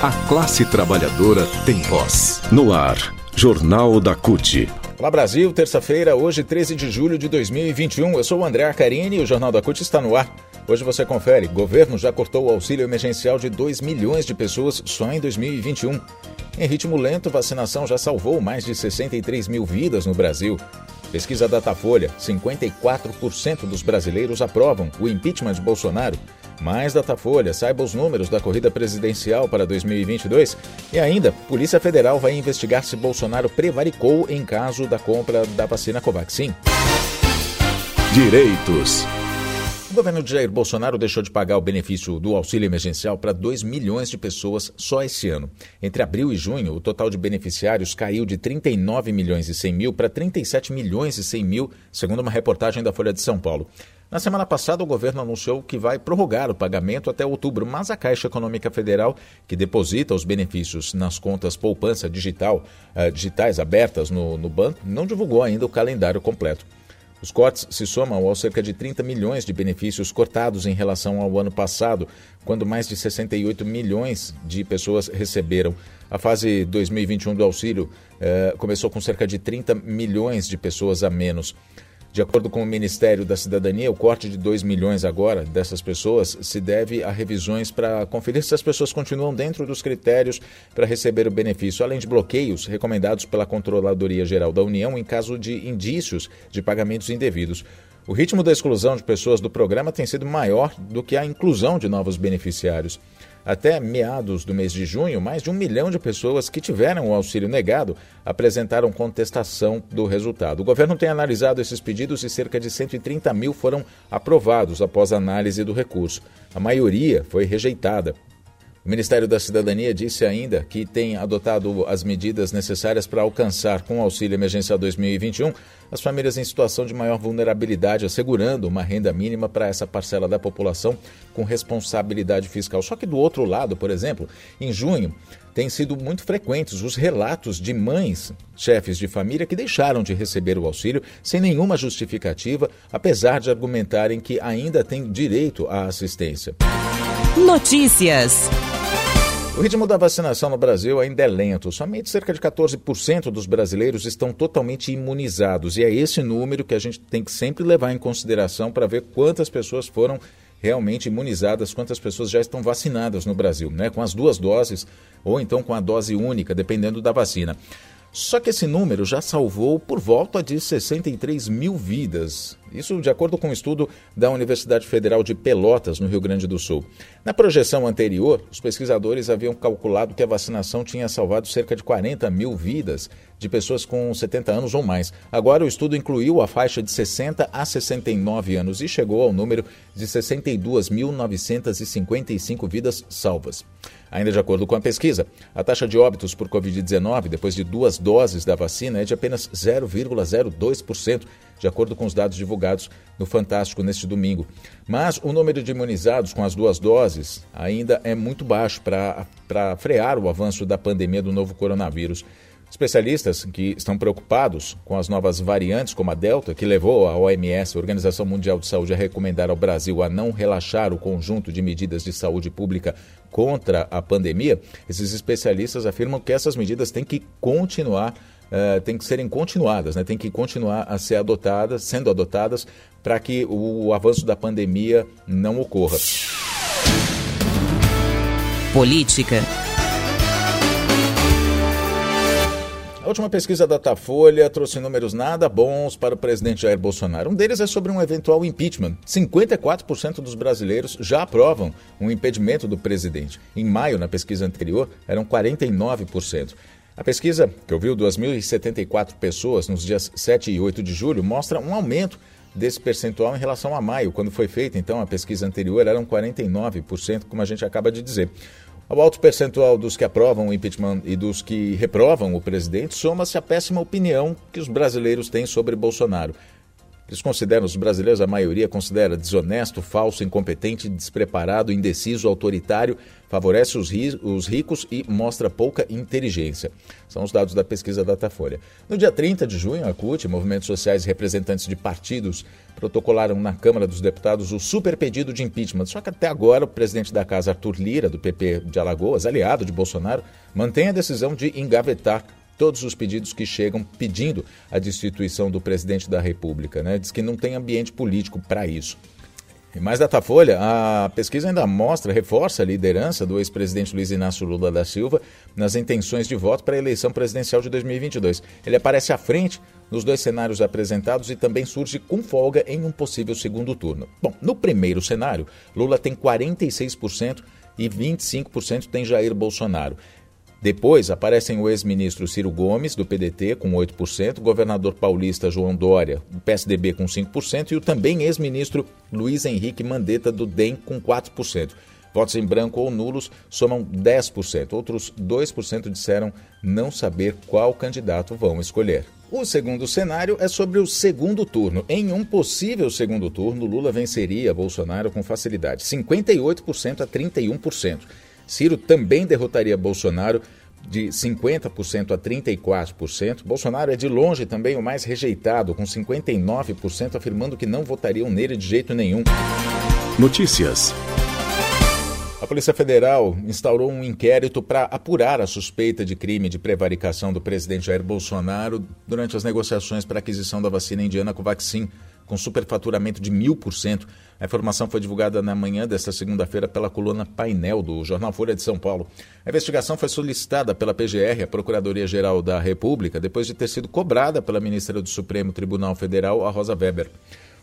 A classe trabalhadora tem voz. No ar, Jornal da CUT. Olá Brasil, terça-feira, hoje 13 de julho de 2021. Eu sou o André Acarini e o Jornal da CUT está no ar. Hoje você confere, governo já cortou o auxílio emergencial de 2 milhões de pessoas só em 2021. Em ritmo lento, vacinação já salvou mais de 63 mil vidas no Brasil. Pesquisa Datafolha: 54% dos brasileiros aprovam o impeachment de Bolsonaro. Mais Datafolha, saiba os números da corrida presidencial para 2022. E ainda, Polícia Federal vai investigar se Bolsonaro prevaricou em caso da compra da vacina Covaxin. Direitos. Governo de Jair Bolsonaro deixou de pagar o benefício do auxílio emergencial para 2 milhões de pessoas só esse ano. Entre abril e junho, o total de beneficiários caiu de 39 milhões e 100 mil para 37 milhões e 100 mil, segundo uma reportagem da Folha de São Paulo. Na semana passada, o governo anunciou que vai prorrogar o pagamento até outubro, mas a Caixa Econômica Federal, que deposita os benefícios nas contas poupança digital, uh, digitais abertas no, no banco, não divulgou ainda o calendário completo. Os cortes se somam aos cerca de 30 milhões de benefícios cortados em relação ao ano passado, quando mais de 68 milhões de pessoas receberam. A fase 2021 do auxílio eh, começou com cerca de 30 milhões de pessoas a menos. De acordo com o Ministério da Cidadania, o corte de 2 milhões agora dessas pessoas se deve a revisões para conferir se as pessoas continuam dentro dos critérios para receber o benefício, além de bloqueios recomendados pela Controladoria Geral da União em caso de indícios de pagamentos indevidos. O ritmo da exclusão de pessoas do programa tem sido maior do que a inclusão de novos beneficiários. Até meados do mês de junho, mais de um milhão de pessoas que tiveram o auxílio negado apresentaram contestação do resultado. O governo tem analisado esses pedidos e cerca de 130 mil foram aprovados após análise do recurso. A maioria foi rejeitada. O Ministério da Cidadania disse ainda que tem adotado as medidas necessárias para alcançar, com o auxílio emergencial 2021, as famílias em situação de maior vulnerabilidade, assegurando uma renda mínima para essa parcela da população com responsabilidade fiscal. Só que do outro lado, por exemplo, em junho, têm sido muito frequentes os relatos de mães, chefes de família, que deixaram de receber o auxílio sem nenhuma justificativa, apesar de argumentarem que ainda têm direito à assistência. Notícias. O ritmo da vacinação no Brasil ainda é lento. Somente cerca de 14% dos brasileiros estão totalmente imunizados. E é esse número que a gente tem que sempre levar em consideração para ver quantas pessoas foram realmente imunizadas, quantas pessoas já estão vacinadas no Brasil, né? com as duas doses ou então com a dose única, dependendo da vacina. Só que esse número já salvou por volta de 63 mil vidas. Isso de acordo com um estudo da Universidade Federal de Pelotas, no Rio Grande do Sul. Na projeção anterior, os pesquisadores haviam calculado que a vacinação tinha salvado cerca de 40 mil vidas de pessoas com 70 anos ou mais. Agora, o estudo incluiu a faixa de 60 a 69 anos e chegou ao número de 62.955 vidas salvas. Ainda de acordo com a pesquisa, a taxa de óbitos por Covid-19 depois de duas doses da vacina é de apenas 0,02%, de acordo com os dados divulgados no Fantástico neste domingo. Mas o número de imunizados com as duas doses ainda é muito baixo para frear o avanço da pandemia do novo coronavírus. Especialistas que estão preocupados com as novas variantes, como a Delta, que levou a OMS, a Organização Mundial de Saúde, a recomendar ao Brasil a não relaxar o conjunto de medidas de saúde pública contra a pandemia, esses especialistas afirmam que essas medidas têm que continuar Uh, têm que serem continuadas, né? têm que continuar a ser adotadas, sendo adotadas, para que o avanço da pandemia não ocorra. Política. A última pesquisa da Datafolha trouxe números nada bons para o presidente Jair Bolsonaro. Um deles é sobre um eventual impeachment. 54% dos brasileiros já aprovam um impedimento do presidente. Em maio, na pesquisa anterior, eram 49%. A pesquisa, que ouviu 2.074 pessoas nos dias 7 e 8 de julho, mostra um aumento desse percentual em relação a maio, quando foi feita, então, a pesquisa anterior eram 49%, como a gente acaba de dizer. Ao alto percentual dos que aprovam o impeachment e dos que reprovam o presidente, soma-se a péssima opinião que os brasileiros têm sobre Bolsonaro. Eles consideram, os brasileiros, a maioria considera desonesto, falso, incompetente, despreparado, indeciso, autoritário, favorece os, ri os ricos e mostra pouca inteligência. São os dados da pesquisa Datafolha. No dia 30 de junho, a CUT, movimentos sociais e representantes de partidos protocolaram na Câmara dos Deputados o super pedido de impeachment. Só que até agora o presidente da casa, Arthur Lira, do PP de Alagoas, aliado de Bolsonaro, mantém a decisão de engavetar todos os pedidos que chegam pedindo a destituição do presidente da República. Né? Diz que não tem ambiente político para isso. E mais Datafolha, a pesquisa ainda mostra, reforça a liderança do ex-presidente Luiz Inácio Lula da Silva nas intenções de voto para a eleição presidencial de 2022. Ele aparece à frente nos dois cenários apresentados e também surge com folga em um possível segundo turno. Bom, no primeiro cenário, Lula tem 46% e 25% tem Jair Bolsonaro. Depois aparecem o ex-ministro Ciro Gomes, do PDT, com 8%, o governador paulista João Dória, do PSDB, com 5%, e o também ex-ministro Luiz Henrique Mandetta, do DEM, com 4%. Votos em branco ou nulos somam 10%. Outros 2% disseram não saber qual candidato vão escolher. O segundo cenário é sobre o segundo turno. Em um possível segundo turno, Lula venceria Bolsonaro com facilidade, 58% a 31%. Ciro também derrotaria Bolsonaro de 50% a 34%. Bolsonaro é de longe também o mais rejeitado, com 59% afirmando que não votariam nele de jeito nenhum. Notícias. A Polícia Federal instaurou um inquérito para apurar a suspeita de crime de prevaricação do presidente Jair Bolsonaro durante as negociações para a aquisição da vacina indiana Covaxin com superfaturamento de mil por cento. A informação foi divulgada na manhã desta segunda-feira pela coluna Painel do Jornal Folha de São Paulo. A investigação foi solicitada pela PGR, a Procuradoria-Geral da República, depois de ter sido cobrada pela ministra do Supremo Tribunal Federal, a Rosa Weber.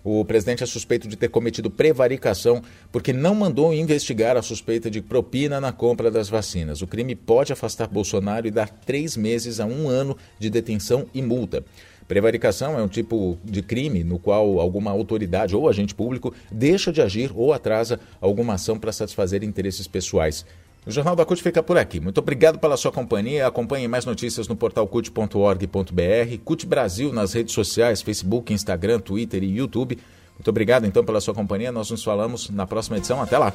O presidente é suspeito de ter cometido prevaricação porque não mandou investigar a suspeita de propina na compra das vacinas. O crime pode afastar Bolsonaro e dar três meses a um ano de detenção e multa. Prevaricação é um tipo de crime no qual alguma autoridade ou agente público deixa de agir ou atrasa alguma ação para satisfazer interesses pessoais. O Jornal da CUT fica por aqui. Muito obrigado pela sua companhia. Acompanhe mais notícias no portal cut.org.br, CUT Brasil nas redes sociais, Facebook, Instagram, Twitter e YouTube. Muito obrigado então pela sua companhia. Nós nos falamos na próxima edição. Até lá.